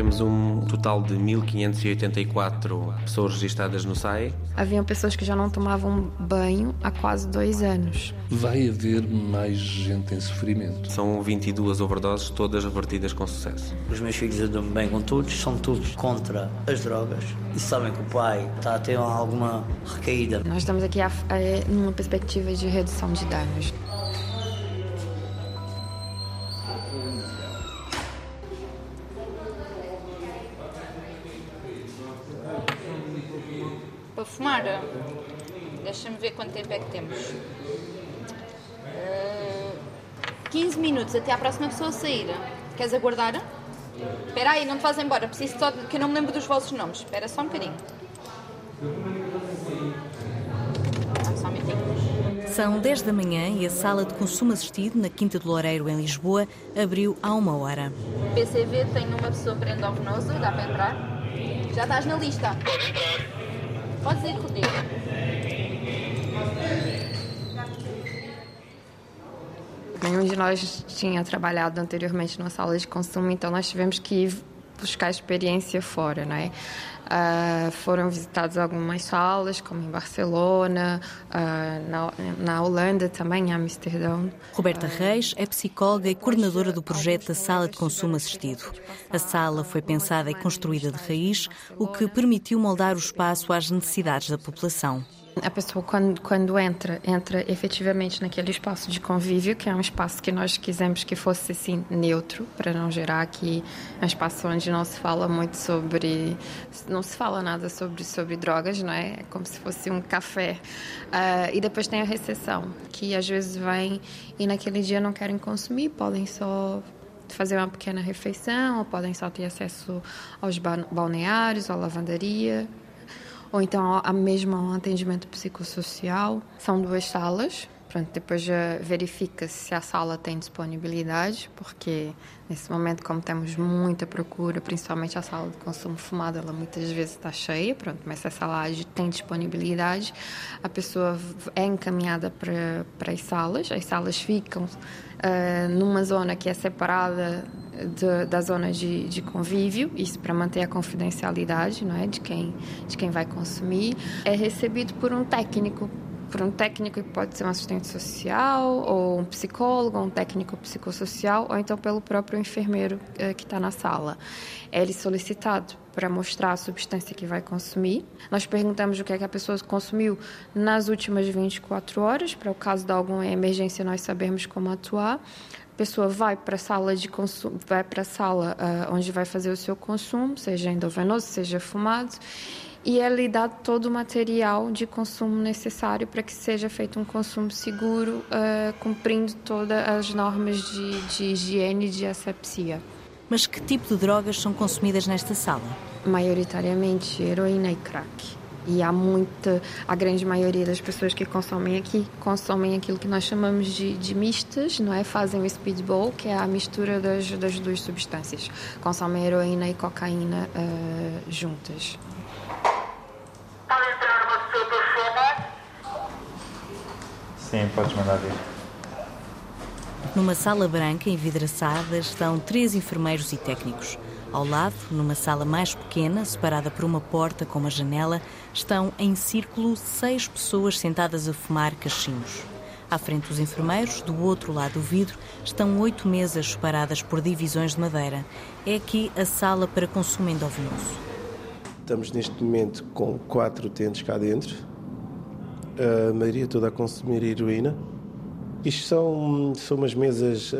Temos um total de 1.584 pessoas registradas no SAE. Haviam pessoas que já não tomavam banho há quase dois anos. Vai haver mais gente em sofrimento. São 22 overdoses, todas revertidas com sucesso. Os meus filhos dou-me bem com todos, são todos contra as drogas e sabem que o pai está a ter alguma recaída. Nós estamos aqui a, a, numa perspectiva de redução de danos. Deixa-me ver quanto tempo é que temos. Uh, 15 minutos até à próxima pessoa sair. Queres aguardar? Espera aí, não te vás embora. Preciso só de, que eu não me lembro dos vossos nomes. Espera só um bocadinho. Só minutinho. São 10 da manhã e a sala de consumo assistido na Quinta do Loureiro, em Lisboa, abriu há uma hora. PCV tem uma pessoa para endovenoso, dá para entrar? Já estás na lista? Pode entrar. Podes ir, Rodrigo. Nenhum de nós tinha trabalhado anteriormente numa sala de consumo, então nós tivemos que ir buscar experiência fora, não é? Uh, foram visitadas algumas salas, como em Barcelona, uh, na, na, Holanda também, em Amsterdão. Roberta Reis é psicóloga e coordenadora do projeto da Sala de Consumo Assistido. A sala foi pensada e construída de raiz, o que permitiu moldar o espaço às necessidades da população. A pessoa, quando, quando entra, entra efetivamente naquele espaço de convívio, que é um espaço que nós quisemos que fosse assim neutro, para não gerar aqui um espaço onde não se fala muito sobre. não se fala nada sobre, sobre drogas, não é? É como se fosse um café. Uh, e depois tem a recepção, que às vezes vem e naquele dia não querem consumir, podem só fazer uma pequena refeição, ou podem só ter acesso aos balneários, à lavandaria, ou então a mesma um atendimento psicossocial. São duas salas. Pronto, depois verifica-se se a sala tem disponibilidade, porque nesse momento, como temos muita procura, principalmente a sala de consumo fumado, ela muitas vezes está cheia, pronto, mas se a sala tem disponibilidade, a pessoa é encaminhada para, para as salas, as salas ficam uh, numa zona que é separada de, da zona de, de, convívio, isso para manter a confidencialidade não é, de, quem, de quem vai consumir, é recebido por um técnico por um técnico que pode ser um assistente social, ou um psicólogo, ou um técnico psicossocial, ou então pelo próprio enfermeiro eh, que está na sala. É ele solicitado para mostrar a substância que vai consumir. Nós perguntamos o que é que a pessoa consumiu nas últimas 24 horas, para o caso de alguma emergência nós sabermos como atuar pessoa vai para a sala de consumo, vai para a sala uh, onde vai fazer o seu consumo, seja endovenoso, seja fumado, e é lhe dado todo o material de consumo necessário para que seja feito um consumo seguro, uh, cumprindo todas as normas de, de higiene e de asepsia. Mas que tipo de drogas são consumidas nesta sala? Maioritariamente heroína e crack. E há muita, a grande maioria das pessoas que consomem aqui consomem aquilo que nós chamamos de, de mistas, não é? Fazem o speedball, que é a mistura das, das duas substâncias. Consomem heroína e cocaína uh, juntas. Pode entrar uma pessoa para fumar? Sim, podes mandar vir. Numa sala branca envidraçada estão três enfermeiros e técnicos. Ao lado, numa sala mais pequena, separada por uma porta com uma janela, estão em círculo seis pessoas sentadas a fumar cachimbos. À frente dos enfermeiros, do outro lado do vidro, estão oito mesas separadas por divisões de madeira. É aqui a sala para consumo endovenoso. Estamos neste momento com quatro utentes cá dentro, a maioria toda a consumir heroína. Isto são, são umas mesas uh,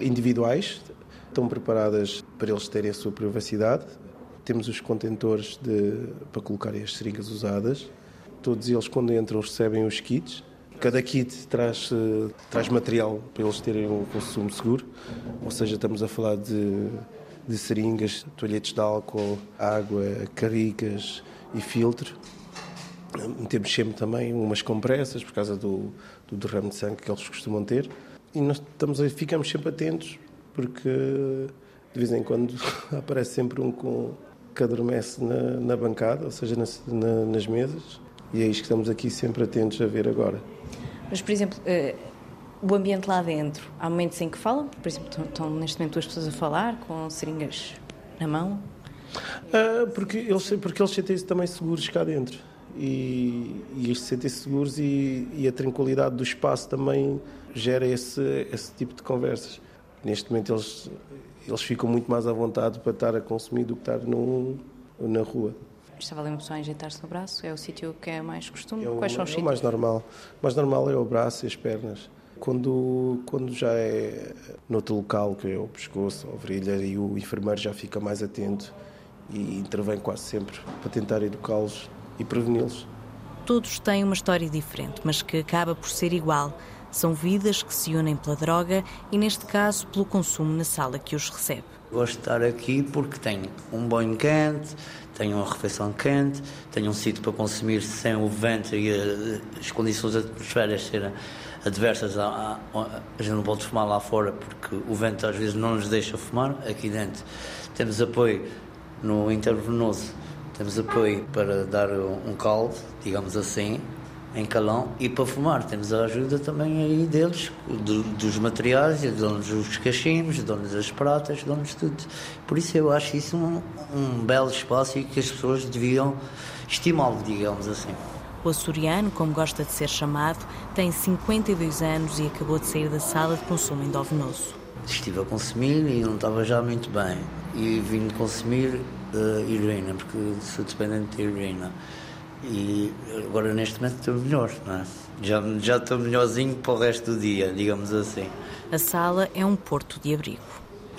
individuais, estão preparadas para eles terem a sua privacidade. Temos os contentores de, para colocarem as seringas usadas. Todos eles, quando entram, recebem os kits. Cada kit traz, traz material para eles terem um consumo seguro, ou seja, estamos a falar de, de seringas, toalhetes de álcool, água, caricas e filtro. Temos sempre também umas compressas por causa do, do derrame de sangue que eles costumam ter. E nós estamos, ficamos sempre atentos porque de vez em quando aparece sempre um com, que adormece na, na bancada, ou seja, nas, na, nas mesas, e é isto que estamos aqui sempre atentos a ver agora. Mas, por exemplo, uh, o ambiente lá dentro, há momentos em que falam, por exemplo, estão neste momento duas pessoas a falar com seringas na mão? Ah, porque eles, porque eles sentem-se também seguros cá dentro. E, e eles sentem-se seguros e, e, a tranquilidade do espaço também gera esse, esse tipo de conversas. Neste momento eles, eles ficam muito mais à vontade para estar a consumir do que estar no, na rua. Estava ali uma pessoa a injetar-se no braço, é o sítio que é mais costume? É o, Quais são os é sítios? o mais normal. O mais normal é o braço e as pernas. Quando, quando já é noutro local, que é o pescoço, a virilha, e o enfermeiro já fica mais atento e intervém quase sempre para tentar educá-los e preveni-los. Todos têm uma história diferente, mas que acaba por ser igual. São vidas que se unem pela droga e, neste caso, pelo consumo na sala que os recebe. Gosto de estar aqui porque tenho um banho quente, tenho uma refeição quente, tenho um sítio para consumir sem o vento e as condições atmosféricas serem adversas. A, a, a gente não pode fumar lá fora porque o vento às vezes não nos deixa fumar. Aqui dentro temos apoio no intravenoso, temos apoio para dar um caldo, digamos assim, em calão e para fumar. Temos a ajuda também aí deles, do, dos materiais, dão-nos os cachimbos, dão-nos as pratas, dão-nos tudo. Por isso eu acho isso um, um belo espaço e que as pessoas deviam estimá-lo, digamos assim. O açoriano, como gosta de ser chamado, tem 52 anos e acabou de sair da sala de consumo endovenoso. Estive a consumir e não estava já muito bem. E vim consumir uh, heroína, porque sou dependente de heroína. E agora neste momento estou melhor, não é? Já, já estou melhorzinho para o resto do dia, digamos assim. A sala é um porto de abrigo.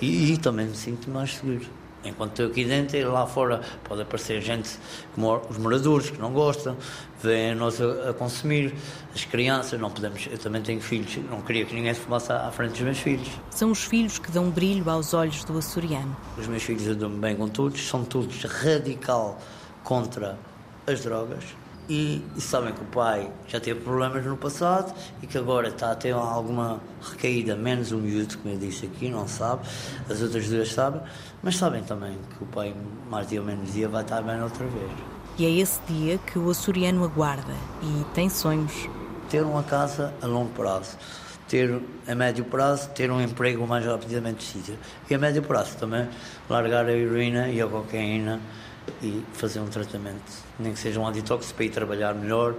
E, e também me sinto mais seguro. Enquanto estou aqui dentro e lá fora pode aparecer gente como os moradores que não gostam, vêm nós a, a, consumir, as crianças, não podemos, eu também tenho filhos, não queria que ninguém se fumasse à, à frente dos meus filhos. São os filhos que dão brilho aos olhos do açoriano. Os meus filhos dou-me bem com todos, são todos radical contra as drogas e, e, sabem que o pai já teve problemas no passado e que agora está a ter alguma recaída, menos o miúdo, como eu disse aqui, não sabe, as outras duas sabem, mas sabem também que o pai, mais dia ou menos dia, vai estar bem outra vez. E é esse dia que o açoriano aguarda e tem sonhos. Ter uma casa a longo prazo, ter a médio prazo, ter um emprego o mais rapidamente possível. E a médio prazo também largar a heroína e a cocaína e fazer um tratamento, nem que seja um detox para ir trabalhar melhor.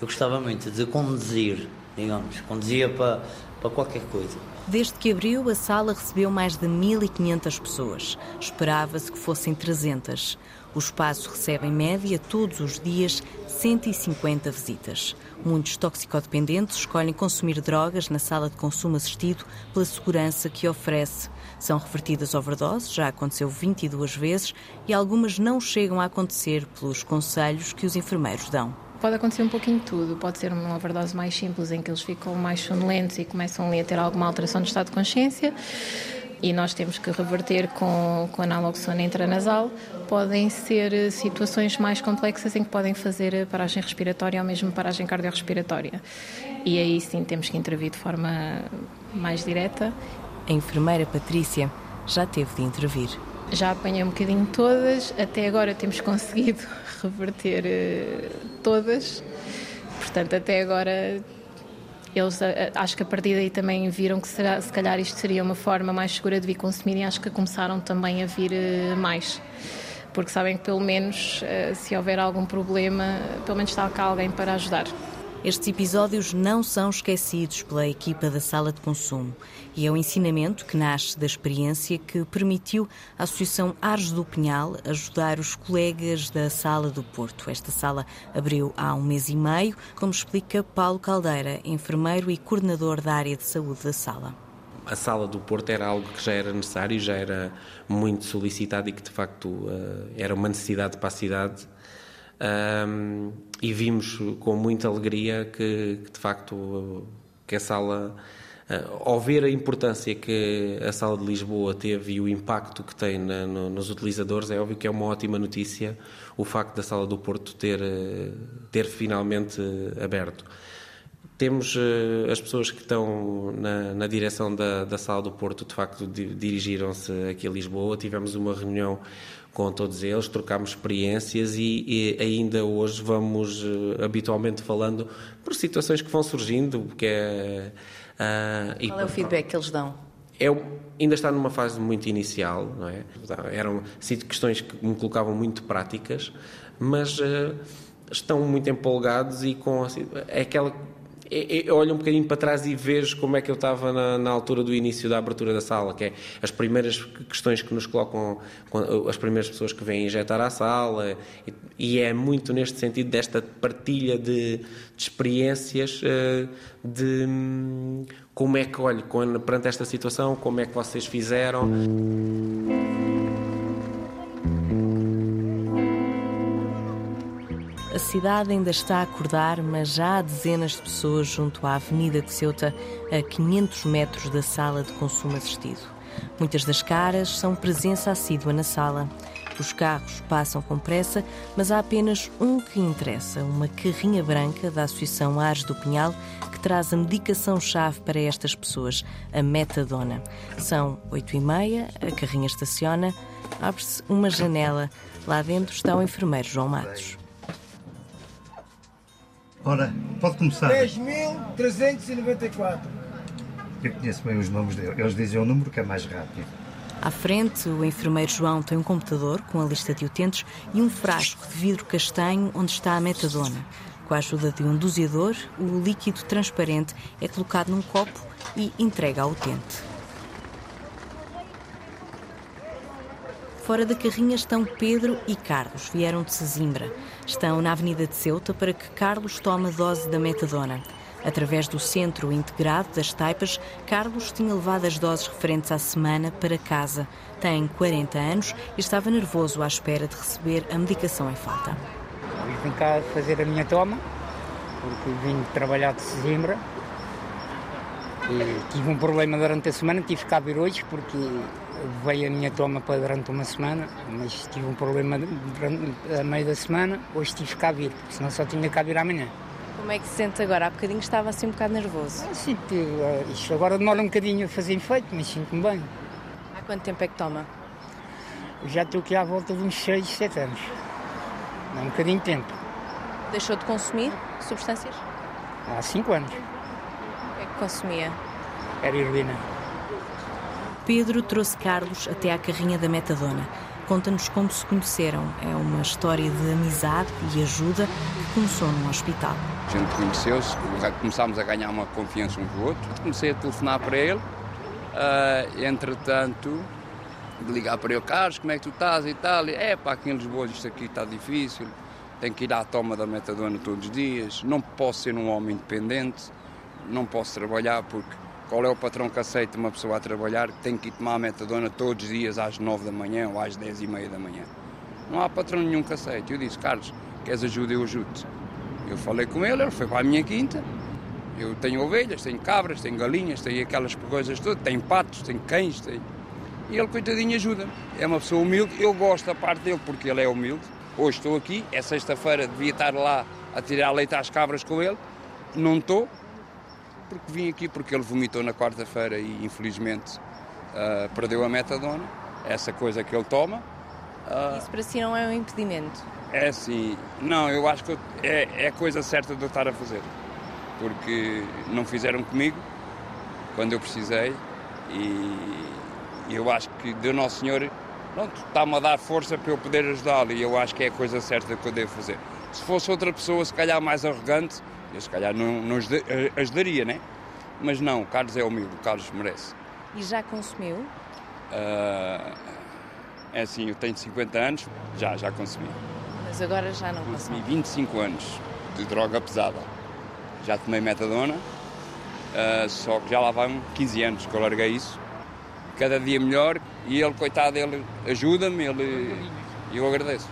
Eu gostava muito de conduzir, digamos, conduzia para, para qualquer coisa. Desde que abriu, a sala recebeu mais de 1.500 pessoas. Esperava-se que fossem 300. O espaço recebe, em média, todos os dias, 150 visitas. Muitos toxicodependentes escolhem consumir drogas na sala de consumo assistido pela segurança que oferece. São revertidas overdoses, já aconteceu 22 vezes, e algumas não chegam a acontecer pelos conselhos que os enfermeiros dão. Pode acontecer um pouquinho de tudo. Pode ser uma overdose mais simples, em que eles ficam mais sonolentos e começam a ter alguma alteração de estado de consciência e nós temos que reverter com, com naloxona intranasal. Podem ser situações mais complexas em que podem fazer paragem respiratória ou mesmo paragem cardiorrespiratória. E aí sim temos que intervir de forma mais direta. A enfermeira Patrícia já teve de intervir. Já apanhei um bocadinho todas, até agora temos conseguido reverter uh, todas. Portanto, até agora eles acho que a partir daí também viram que será, se calhar isto seria uma forma mais segura de vir consumir e acho que começaram também a vir mais. Porque sabem que pelo menos se houver algum problema, pelo menos está cá alguém para ajudar. Estes episódios não são esquecidos pela equipa da sala de consumo e é o ensinamento que nasce da experiência que permitiu à Associação Ares do Pinhal ajudar os colegas da Sala do Porto. Esta sala abriu há um mês e meio, como explica Paulo Caldeira, enfermeiro e coordenador da área de saúde da sala. A sala do Porto era algo que já era necessário, já era muito solicitado e que de facto era uma necessidade para a cidade. Um, e vimos com muita alegria que, que de facto que a sala uh, ao ver a importância que a sala de Lisboa teve e o impacto que tem na, no, nos utilizadores é óbvio que é uma ótima notícia o facto da sala do Porto ter ter finalmente aberto temos uh, as pessoas que estão na, na direção da, da, sala do Porto, de facto, di, dirigiram-se aqui a Lisboa. Tivemos uma reunião com todos eles, trocámos experiências e, e ainda hoje vamos, uh, habitualmente falando, por situações que vão surgindo. Que é, uh, Qual é o feedback que eles dão? é, ainda está numa fase muito inicial, não é? Eram sido questões que me colocavam muito práticas, mas uh, estão muito empolgados e com assim, é aquela eu olho um bocadinho para trás e vejo como é que eu estava na, na, altura do início da abertura da sala, que é as primeiras questões que nos colocam, as primeiras pessoas que vêm injetar à sala, e, é muito neste sentido desta partilha de, de experiências, eh, de hum, como é que, olho, perante esta situação, como é que vocês fizeram. Cidade ainda está a acordar, mas já há dezenas de pessoas junto à Avenida de Ceuta, a 500 metros da sala de consumo assistido. Muitas das caras são presença assídua na sala. Os carros passam com pressa, mas há apenas um que interessa, uma carrinha branca da Associação Ares do Pinhal, que traz a medicação-chave para estas pessoas, a metadona. São oito e meia, a carrinha estaciona, abre-se uma janela. Lá dentro está o enfermeiro João Matos. Ora, pode começar. 10.394. Eu conheço bem os nomes deles. Eles dizem o número que é mais rápido. À frente, o enfermeiro João tem um computador com a lista de utentes e um frasco de vidro castanho onde está a metadona. Com a ajuda de um doseador, o líquido transparente é colocado num copo e entregue ao utente. Fora da carrinha estão Pedro e Carlos, vieram de Sesimbra. Estão na Avenida de Ceuta para que Carlos tome a dose da metadona. Através do Centro Integrado das Taipas, Carlos tinha levado as doses referentes à semana para casa. Tem 40 anos e estava nervoso à espera de receber a medicação em falta. Vim cá fazer a minha toma, porque vim trabalhar de Sesimbra. E tive um problema durante a semana, tive que vir hoje porque veio a minha toma para durante uma semana, mas tive um problema a meio da semana, hoje tive que vir, senão só tinha que vir amanhã. Como é que se sente agora? Há bocadinho estava assim um bocado nervoso. Ah, sim, eh, isto agora demora um bocadinho a fazer efeito, mas sinto-me bem. Há quanto tempo é que toma? Já estou aqui à volta de uns 6, 7 anos. Há um bocadinho de tempo. Deixou de consumir substâncias? Há 5 anos. O que é que consumia? Era heroína. Pedro trouxe Carlos até à carrinha da Metadona. Conta-nos como se conheceram. É uma história de amizade e ajuda que começou num hospital. A gente conheceu-se, começámos a ganhar uma confiança um com o outro. Comecei a telefonar para ele. Uh, entretanto, de ligar para ele, Carlos, como é que tu estás e tal. É pá, aqui em Lisboa isto aqui está difícil. Tenho que ir à toma da metadona todos os dias. Não posso ser um homem independente. Não posso trabalhar porque qual é o patrão que aceita uma pessoa a trabalhar que tem que ir tomar a metadona todos os dias às 9 da manhã ou às 10 e meia da manhã? Não há patrão nenhum que aceite. Eu disse, Carlos, queres ajuda? Eu ajudo-te. Eu falei com ele, ele foi para a minha quinta. Eu tenho ovelhas, tenho cabras, tenho galinhas, tenho aquelas coisas todas, tenho patos, tenho cães. Tenho... E ele, coitadinho, ajuda-me. É uma pessoa humilde, eu gosto da parte dele porque ele é humilde. Hoje estou aqui, é sexta-feira, devia estar lá a tirar leite às cabras com ele. Não estou, porque vim aqui porque ele vomitou na quarta-feira e infelizmente uh, perdeu a metadona, essa coisa que ele toma. Uh, Isso para si não é um impedimento? É assim, não, eu acho que é, é a coisa certa de eu estar a fazer, porque não fizeram comigo quando eu precisei e eu acho que Deus Nosso Senhor está-me a dar força para eu poder ajudá-lo e eu acho que é a coisa certa que eu devo fazer. Se fosse outra pessoa, se calhar mais arrogante, eu se calhar não, não eh, ajudaria, né? Mas não, o Carlos é humilde, o Carlos merece. E já consumiu? Uh, é assim, eu tenho 50 anos, já, já consumi. Mas agora já não consumi? Consumi 25 anos de droga pesada. Já tomei metadona, uh, só que já lá vão 15 anos que eu larguei isso. Cada dia melhor e ele, coitado, ele ajuda-me, ele, eu agradeço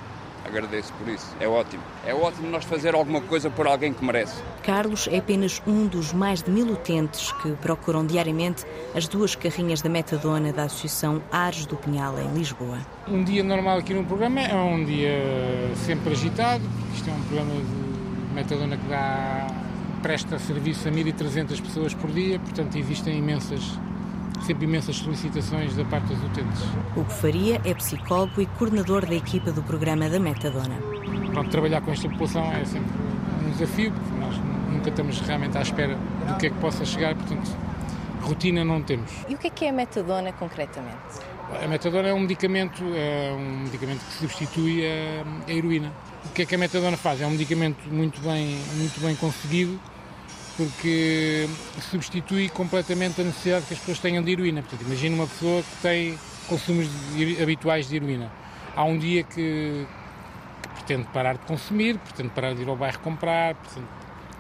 agradeço por isso. É ótimo. É ótimo nós fazer alguma coisa por alguém que merece. Carlos é apenas um dos mais de mil utentes que procuram diariamente as duas carrinhas da metadona da Associação Ares do Pinhal, em Lisboa. Um dia normal aqui no programa é um dia sempre agitado. Isto é um programa de metadona que dá, presta serviço a 1.300 pessoas por dia, portanto existem imensas sempre imensas solicitações da parte dos utentes. Hugo Faria é psicólogo e coordenador da equipa do programa da Metadona. Pronto, trabalhar com esta população é sempre um desafio, porque nós nunca estamos realmente à espera do que é que possa chegar, portanto rotina não temos. E o que é que é a metadona concretamente? A metadona é um medicamento, é um medicamento que substitui a, a heroína. O que é que a metadona faz? É um medicamento muito bem, muito bem conseguido porque substitui completamente a necessidade que as pessoas tenham de heroína. Portanto, imagina uma pessoa que tem consumos de, habituais de heroína. Há um dia que, que, pretende parar de consumir, pretende parar de ir ao bairro comprar pretende,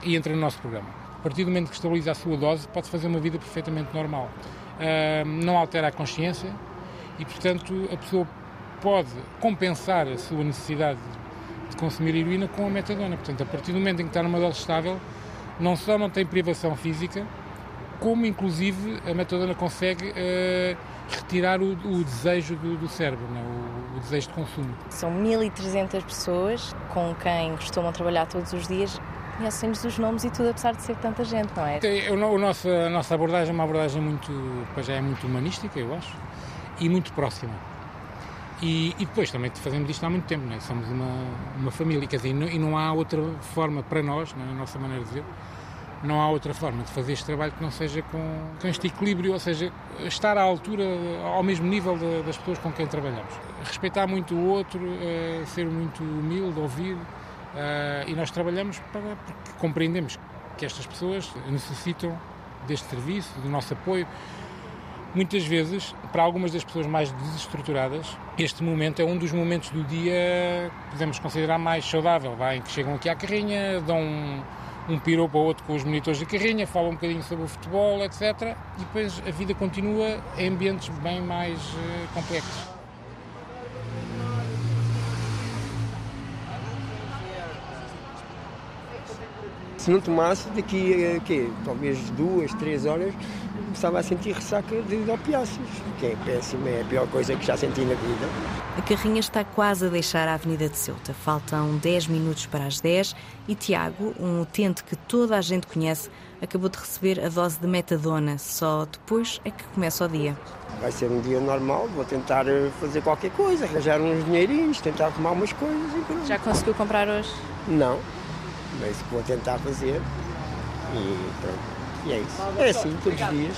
e entra no nosso programa. A partir do momento que estabiliza a sua dose, pode fazer uma vida perfeitamente normal. Uh, não altera a consciência e, portanto, a pessoa pode compensar a sua necessidade de consumir heroína com a metadona. Portanto, a partir do momento em que está numa dose estável, não só não tem privação física, como inclusive a metadona consegue uh, retirar o, o, desejo do, do cérebro, né? o, o, desejo de consumo. São 1.300 pessoas com quem costumam trabalhar todos os dias. Conhecemos os nomes e tudo, apesar de ser tanta gente, não é? Tem, o, o nosso, a nossa abordagem é uma abordagem muito, já é muito humanística, eu acho, e muito próxima. E, e, depois também fazemos isto há muito tempo, né? somos uma, uma família, quer dizer, e não, e não há outra forma para nós, na nossa maneira de ver, não há outra forma de fazer este trabalho que não seja com, com este equilíbrio, ou seja, estar à altura, ao mesmo nível de, das pessoas com quem trabalhamos. Respeitar muito o outro, uh, ser muito humilde, ouvir, uh, e nós trabalhamos para, porque compreendemos que estas pessoas necessitam deste serviço, do nosso apoio. Muitas vezes, para algumas das pessoas mais desestruturadas, este momento é um dos momentos do dia que podemos considerar mais saudável, vai, que chegam aqui à carrinha, dão um, um pirou para o outro com os monitores de carrinha, fala um bocadinho sobre o futebol, etc. E depois a vida continua em ambientes bem mais uh, complexos. Se não tomasse, daqui a quê? talvez duas, três horas, começava a sentir ressaca de opiáceos, que é péssimo, é a pior coisa que já senti na vida. A carrinha está quase a deixar a Avenida de Ceuta. Faltam 10 minutos para as 10 e Tiago, um utente que toda a gente conhece, acabou de receber a dose de metadona. Só depois é que começa o dia. Vai ser um dia normal, vou tentar eh, fazer qualquer coisa, arranjar uns dinheirinhos, tentar arrumar umas coisas. Já conseguiu comprar hoje? Não, mas vou tentar fazer e pronto. E é isso. É assim, todos os dias.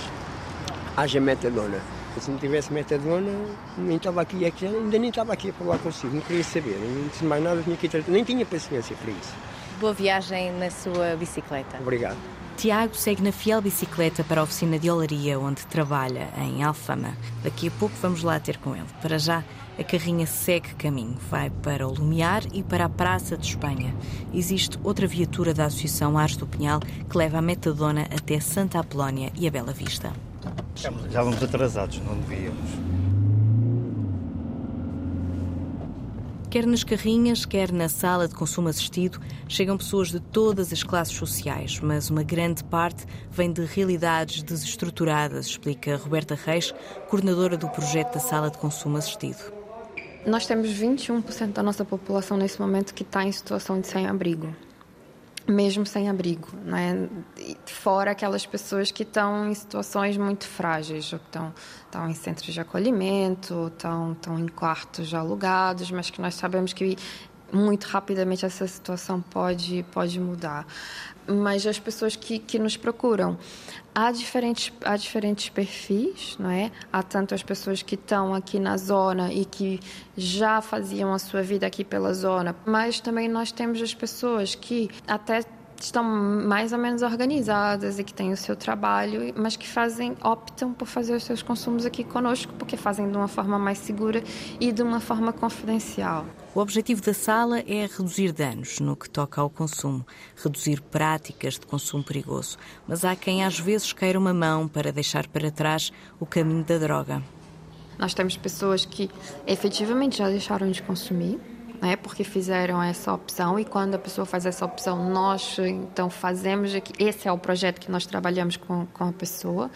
Haja metadona. Se não tivesse metadona, nem estava aqui, é ainda nem estava aqui a falar consigo, não queria saber, não disse mais nada, tinha que nem tinha paciência para isso. Boa viagem na sua bicicleta. Obrigado. Tiago segue na fiel bicicleta para a oficina de olaria, onde trabalha, em Alfama. Daqui a pouco vamos lá ter com ele. Para já, a carrinha segue caminho, vai para o Lumiar e para a Praça de Espanha. Existe outra viatura da Associação Ares do Pinhal que leva a metadona até Santa Apolónia e a Bela Vista. Já vamos atrasados, não devíamos. Quer nas carrinhas, quer na sala de consumo assistido, chegam pessoas de todas as classes sociais, mas uma grande parte vem de realidades desestruturadas, explica Roberta Reis, coordenadora do projeto da sala de consumo assistido. Nós temos 21% da nossa população nesse momento que está em situação de sem-abrigo, mesmo sem abrigo, né? fora aquelas pessoas que estão em situações muito frágeis, ou que estão, estão em centros de acolhimento, estão, estão em quartos alugados, mas que nós sabemos que muito rapidamente essa situação pode, pode mudar. Mas as pessoas que, que nos procuram, há diferentes, há diferentes perfis, não é? Há tanto as pessoas que estão aqui na zona e que já faziam a sua vida aqui pela zona, mas também nós temos as pessoas que até estão mais ou menos organizadas e que têm o seu trabalho, mas que fazem optam por fazer os seus consumos aqui conosco porque fazem de uma forma mais segura e de uma forma confidencial. O objetivo da sala é reduzir danos no que toca ao consumo, reduzir práticas de consumo perigoso, mas há quem às vezes queira uma mão para deixar para trás o caminho da droga. Nós temos pessoas que efetivamente já deixaram de consumir, né, porque fizeram essa opção e quando a pessoa faz essa opção, nós então fazemos, esse é o projeto que nós trabalhamos com, com a pessoa.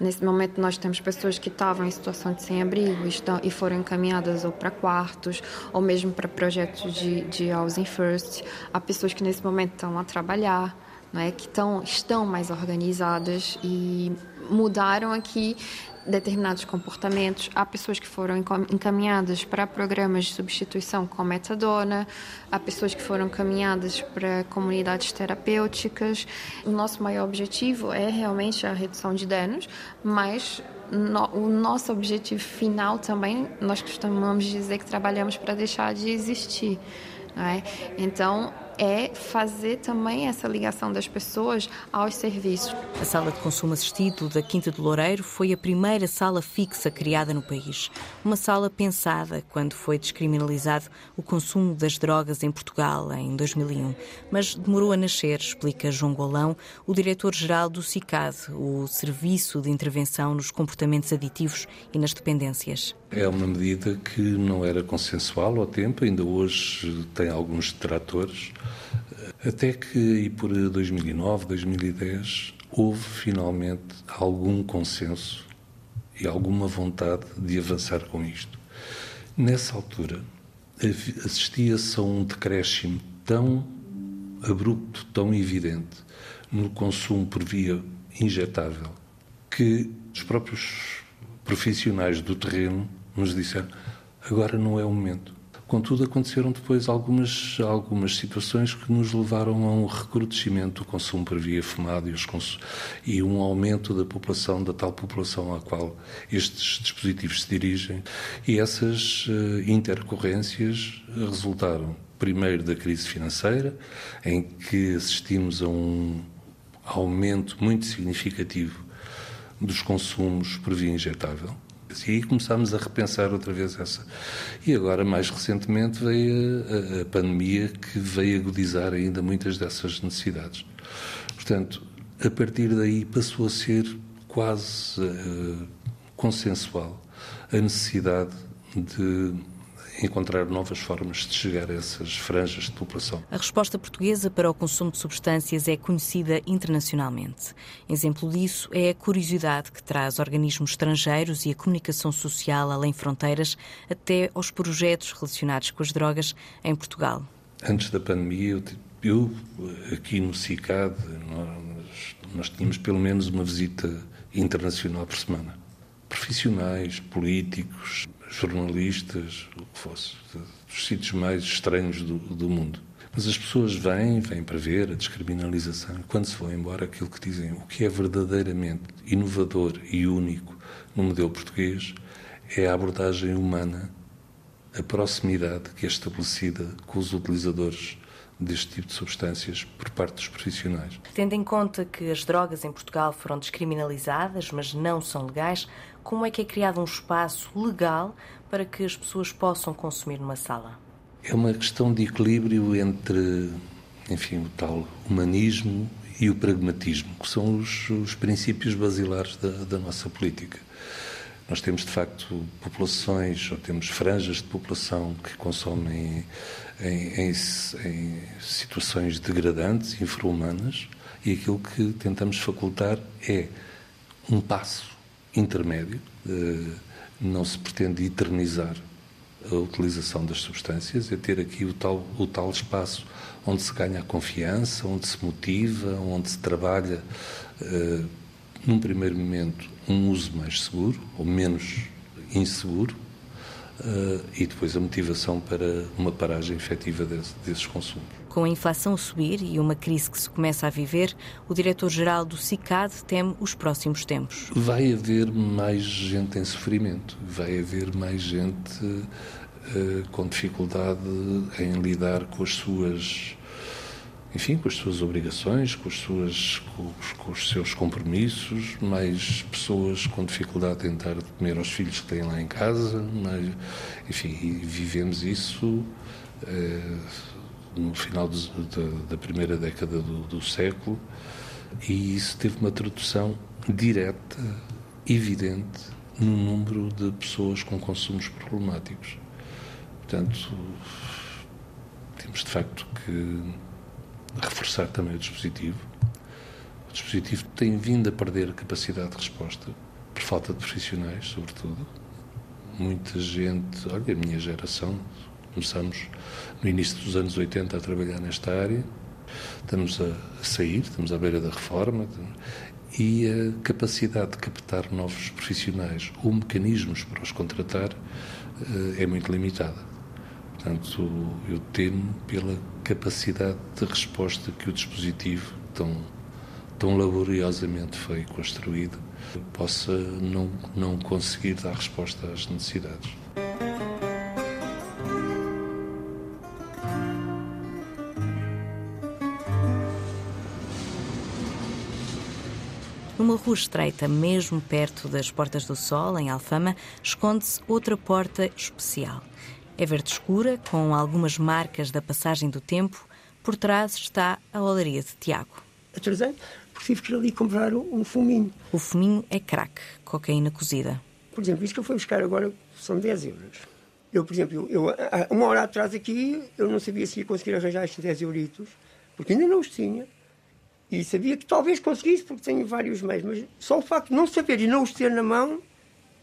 Nesse momento nós temos pessoas que estavam em situação de sem-abrigo estão, e foram encaminhadas ou para quartos ou mesmo para projetos de, de housing first. Há pessoas que nesse momento estão a trabalhar, né, que estão, estão mais organizadas e mudaram aqui determinados comportamentos. Há pessoas que foram encaminhadas para programas de substituição com metadona, há pessoas que foram encaminhadas para comunidades terapêuticas. O nosso maior objetivo é realmente a redução de danos, mas no, o nosso objetivo final também, nós costumamos dizer que trabalhamos para deixar de existir. É? Então, é fazer também essa ligação das pessoas aos serviços. A sala de consumo assistido da Quinta do Loureiro foi a primeira sala fixa criada no país. Uma sala pensada quando foi descriminalizado o consumo das drogas em Portugal em 2001. Mas demorou a nascer, explica João Golão, o diretor-geral do CICAD, o Serviço de Intervenção nos Comportamentos Aditivos e nas Dependências. É uma medida que não era consensual ao tempo, ainda hoje tem alguns detratores, até que e por 2009, 2010, houve finalmente algum consenso e alguma vontade de avançar com isto. Nessa altura, assistia-se a um decréscimo tão abrupto, tão evidente no consumo por via injetável, que os próprios profissionais do terreno nos disseram agora não é o momento. Contudo, aconteceram depois algumas, algumas situações que nos levaram a um recrudescimento do consumo por via fumada e, e um aumento da população, da tal população à qual estes dispositivos se dirigem. E essas uh, intercorrências resultaram, primeiro, da crise financeira, em que assistimos a um aumento muito significativo dos consumos por via injetável e aí começámos a repensar outra vez essa. E agora, mais recentemente, veio a, a pandemia que veio agudizar ainda muitas dessas necessidades. Portanto, a partir daí passou a ser quase uh, consensual a necessidade de encontrar novas formas de chegar a essas franjas de população. A resposta portuguesa para o consumo de substâncias é conhecida internacionalmente. Exemplo disso é a curiosidade que traz organismos estrangeiros e a comunicação social além fronteiras até aos projetos relacionados com as drogas em Portugal. Antes da pandemia, eu, aqui no CICAD, nós, nós tínhamos pelo menos uma visita internacional por semana. Profissionais, políticos, jornalistas, o que fosse, dos sítios mais estranhos do, do mundo. Mas as pessoas vêm, vêm para ver a descriminalização quando se vão embora, aquilo que dizem, o que é verdadeiramente inovador e único no modelo português é a abordagem humana, a proximidade que é estabelecida com os utilizadores deste tipo de substâncias por parte dos profissionais. Tendo em conta que as drogas em Portugal foram descriminalizadas, mas não são legais, como é que é criado um espaço legal para que as pessoas possam consumir numa sala? É uma questão de equilíbrio entre, enfim, o tal humanismo e o pragmatismo, que são os, os princípios basilares da, da nossa política. Nós temos, de facto, populações, ou temos franjas de população que consomem em, em, em situações degradantes, infra-humanas, e aquilo que tentamos facultar é um passo intermédio. Eh, não se pretende eternizar a utilização das substâncias, é ter aqui o tal, o tal espaço onde se ganha a confiança, onde se motiva, onde se trabalha, uh, num primeiro momento, um uso mais seguro ou menos inseguro, uh, e depois a motivação para uma paragem efetiva desse, desses consumos. Com a inflação a subir e uma crise que se começa a viver, o diretor-geral do CICAD teme os próximos tempos. Vai haver mais gente em sofrimento, vai haver mais gente uh, com dificuldade em lidar com as suas enfim, com as suas obrigações, com, as suas, com, os, com, os, seus compromissos, mais pessoas com dificuldade em dar de comer aos filhos que têm lá em casa, mais, enfim, vivemos isso eh, no final de, de, da primeira década do, do século e isso teve uma tradução direta, evidente, no número de pessoas com consumos problemáticos. Portanto, temos de facto que reforçar também o dispositivo. O dispositivo tem vindo a perder capacidade de resposta, por falta de profissionais, sobretudo. Muita gente, olha, a minha geração, começamos no início dos anos 80 a trabalhar nesta área, estamos a, sair, estamos à beira da reforma, e a capacidade de captar novos profissionais ou mecanismos para os contratar é muito limitada. Portanto, eu temo pela capacidade de resposta que o dispositivo tão, tão laboriosamente foi construído possa não, não conseguir dar resposta às necessidades. Numa rua estreita, mesmo perto das Portas do Sol, em Alfama, esconde-se outra porta especial. É verde escura, com algumas marcas da passagem do tempo. Por trás está a olaria de Tiago. Atrasei, porque tive que ir ali comprar um fuminho. O fuminho é crack, cocaína cozida. Por exemplo, isto que eu fui buscar agora são 10 euros. Eu, por exemplo, eu, uma hora atrás aqui, eu não sabia se ia conseguir arranjar estes 10 euritos, porque ainda não os tinha. E sabia que talvez conseguisse, porque tenho vários meios. Mas só o facto de não saber e não os ter na mão,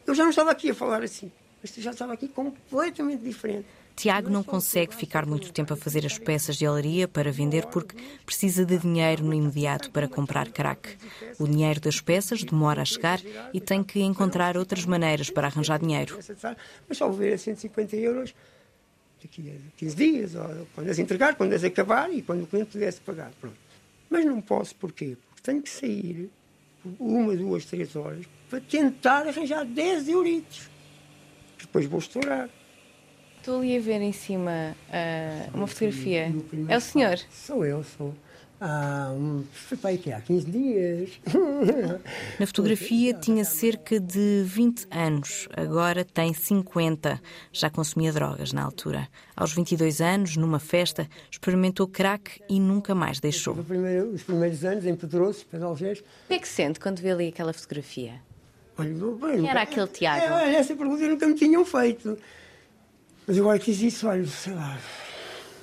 eu já não estava aqui a falar assim. Mas já estava aqui completamente diferente. Tiago não consegue ficar muito tempo a fazer as peças de olaria para vender porque precisa de dinheiro no imediato para comprar crack. O dinheiro das peças demora a chegar e tem que encontrar outras maneiras para arranjar dinheiro. Mas só vou ver a 150 euros daqui a 15 dias, ou quando as entregar, quando as acabar e quando o cliente pudesse pagar. Pronto. Mas não posso, porquê? Porque tenho que sair uma, duas, três horas para tentar arranjar 10 euritos depois vou estourar. Estou ali a ver em cima uh, uma fotografia. É o senhor? Sou eu, sou. Ah, foi para aqui há 15 dias. Na fotografia tinha cerca de 20 anos, agora tem 50. Já consumia drogas na altura. Aos 22 anos, numa festa, experimentou crack e nunca mais deixou. Primeiro, os primeiros anos em Pedroso, Pedalgés. O que é que sente quando vê ali aquela fotografia? Olha, bem, Quem era aquele Tiago? É, essa pergunta nunca me tinham feito. Mas agora quis isso, olha, sei lá,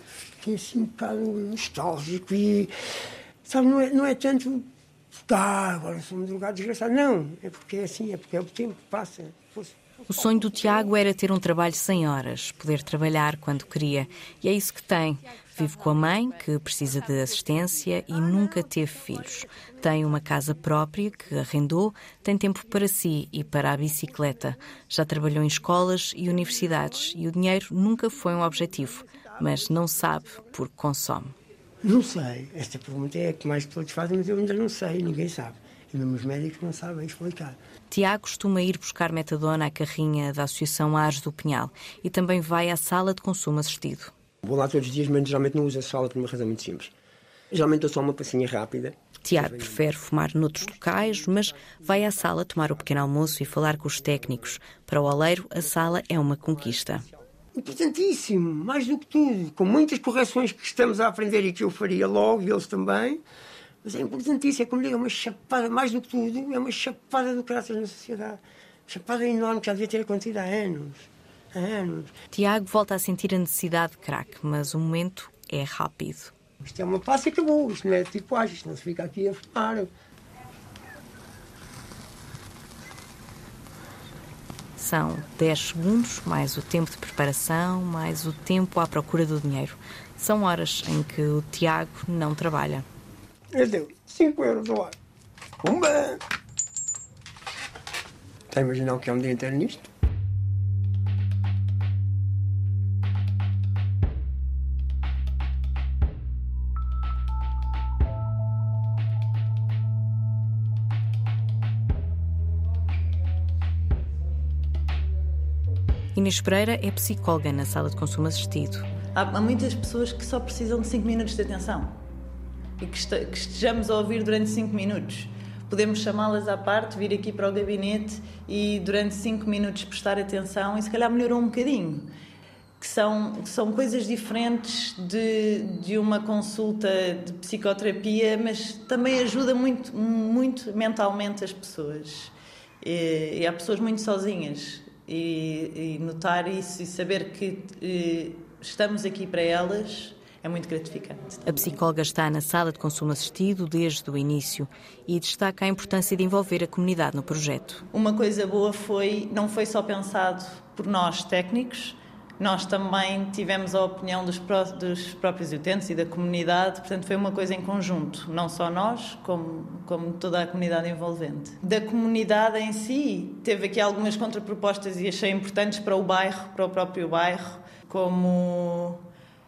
fiquei assim um bocado nostálgico e, sabe, não é, não é tanto, ah, agora sou um drogado desgraçado. Não, é porque é assim, é porque é o tempo que passa. O sonho do Tiago era ter um trabalho sem horas, poder trabalhar quando queria. E é isso que tem. Vive com a mãe, que precisa de assistência e nunca teve filhos. Tem uma casa própria que arrendou, tem tempo para si e para a bicicleta. Já trabalhou em escolas e universidades e o dinheiro nunca foi um objetivo, mas não sabe porque consome. Não sei. Esta pergunta é a que mais todos fazem, mas eu ainda não sei, ninguém sabe. E mesmo os médicos não sabem explicar. Tiago costuma ir buscar metadona à carrinha da Associação Ares do Pinhal e também vai à sala de consumo assistido. Vou lá todos os dias, mas geralmente não uso a sala por uma razão muito simples. Geralmente dou só uma passinha rápida. Tiago prefere fumar noutros locais, mas vai à sala tomar o pequeno almoço e falar com os técnicos. Para o oleiro, a sala é uma conquista. Importantíssimo, mais do que tudo. Com muitas correções que estamos a aprender e que eu faria logo, e eles também. Mas é importantíssimo, é como digo, é uma chapada, mais do que tudo, é uma chapada do caráter na sociedade. Chapada enorme que já devia ter acontecido há anos anos. Tiago volta a sentir a necessidade de crack, mas o momento é rápido. Isto é uma passa e acabou. Isto não é tipo ágil, isto não se fica aqui a fumar. São 10 segundos, mais o tempo de preparação, mais o tempo à procura do dinheiro. São horas em que o Tiago não trabalha. Eu deu 5 euros ao ar. Pumba! Está a imaginar o que é um dia inteiro nisto? Inês Pereira é psicóloga na sala de consumo assistido. Há, muitas pessoas que só precisam de 5 minutos de atenção e que, que estejamos a ouvir durante 5 minutos. Podemos chamá-las à parte, vir aqui para o gabinete e durante 5 minutos prestar atenção e se calhar melhorou um bocadinho. Que são, que são coisas diferentes de, de uma consulta de psicoterapia, mas também ajuda muito, muito mentalmente as pessoas. E, e há pessoas muito sozinhas e, e notar isso e saber que e, eh, estamos aqui para elas é muito gratificante. A psicóloga está na sala de consumo assistido desde o início e destaca a importância de envolver a comunidade no projeto. Uma coisa boa foi, não foi só pensado por nós técnicos, nós também tivemos a opinião dos, pró dos próprios utentes e da comunidade, portanto foi uma coisa em conjunto, não só nós, como, como toda a comunidade envolvente. Da comunidade em si, teve aqui algumas contrapropostas e achei importantes para o bairro, para o próprio bairro, como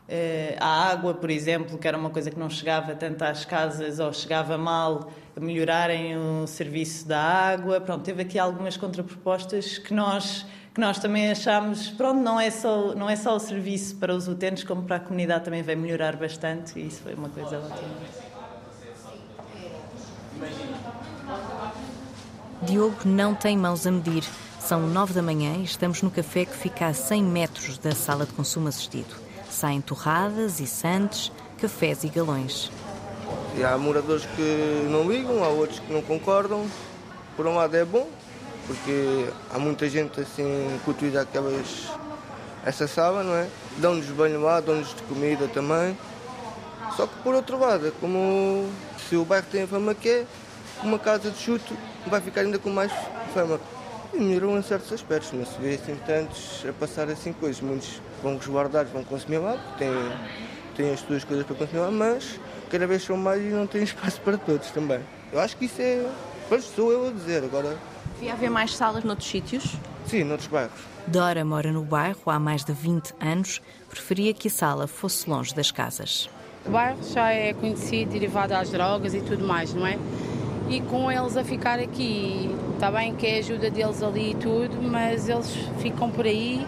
eh, a água, por exemplo, que era uma coisa que não chegava tanto às casas ou chegava mal, melhorarem o serviço da água. Pronto, teve aqui algumas contrapropostas que nós que nós também achamos, pronto, não é só não é só o serviço para os utentes, como para a comunidade também vai melhorar bastante e isso foi uma coisa ótima. Diogo não tem mãos a medir. São nove da manhã e estamos no café que fica a 100 metros da sala de consumo assistido. Saem torradas e sandes, cafés e galões. E há moradores que não ligam, há outros que não concordam. Por um lado é bom, porque há muita gente assim que utiliza aquelas, essa sala, não é? Dão-nos banho lá, dão-nos de comida também. Só que por outro lado, é como se o bairro tem a fama que é, uma casa de chute vai ficar ainda com mais fama. E melhorou em certos aspectos, não se vê assim tantos a passar assim coisas. Muitos vão resguardados, vão consumir lá, têm, têm as suas coisas para consumir lá, mas cada vez são mais e não tem espaço para todos também. Eu acho que isso é. Pois sou eu a dizer, agora Devia haver mais salas noutros sítios? Sim, noutros bairros. Dora mora no bairro há mais de 20 anos. Preferia que a sala fosse longe das casas. O bairro já é conhecido derivado às drogas e tudo mais, não é? E com eles a ficar aqui, está bem que é a ajuda deles ali e tudo, mas eles ficam por aí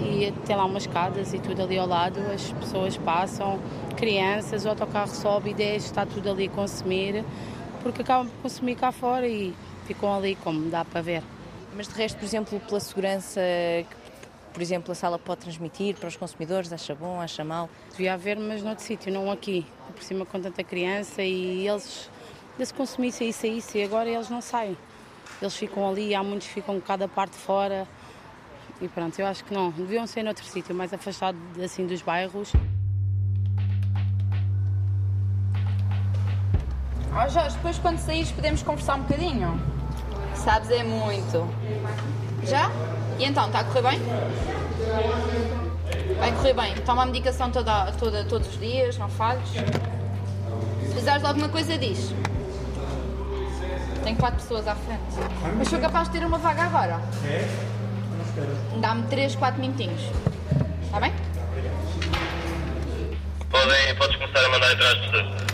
e tem lá umas escadas e tudo ali ao lado, as pessoas passam, crianças, o autocarro sobe e desce, está tudo ali a consumir, porque acabam por consumir cá fora e ficam ali, como dá para ver. Mas de resto, por exemplo, pela segurança que, por exemplo, a sala pode transmitir para os consumidores, acha bom, acha mal? Devia haver, mas noutro sítio, não aqui. Por cima com tanta criança e eles, se consumissem isso, isso e agora eles não saem. Eles ficam ali, há muitos que ficam um cada parte fora. E pronto, eu acho que não. Deviam ser noutro sítio, mais afastado assim dos bairros. Ó oh, Jorge, depois quando saíres podemos conversar um bocadinho? Sabes é muito. Já? E então, está a correr bem? Vai correr bem. Toma a medicação toda, toda, todos os dias, não falhes. Se precisares de alguma coisa, diz. Tenho quatro pessoas à frente. Mas sou capaz de ter uma vaga agora. É? Dá-me três, quatro minutinhos. Está bem? Podem, podes começar a mandar entrar as pessoas.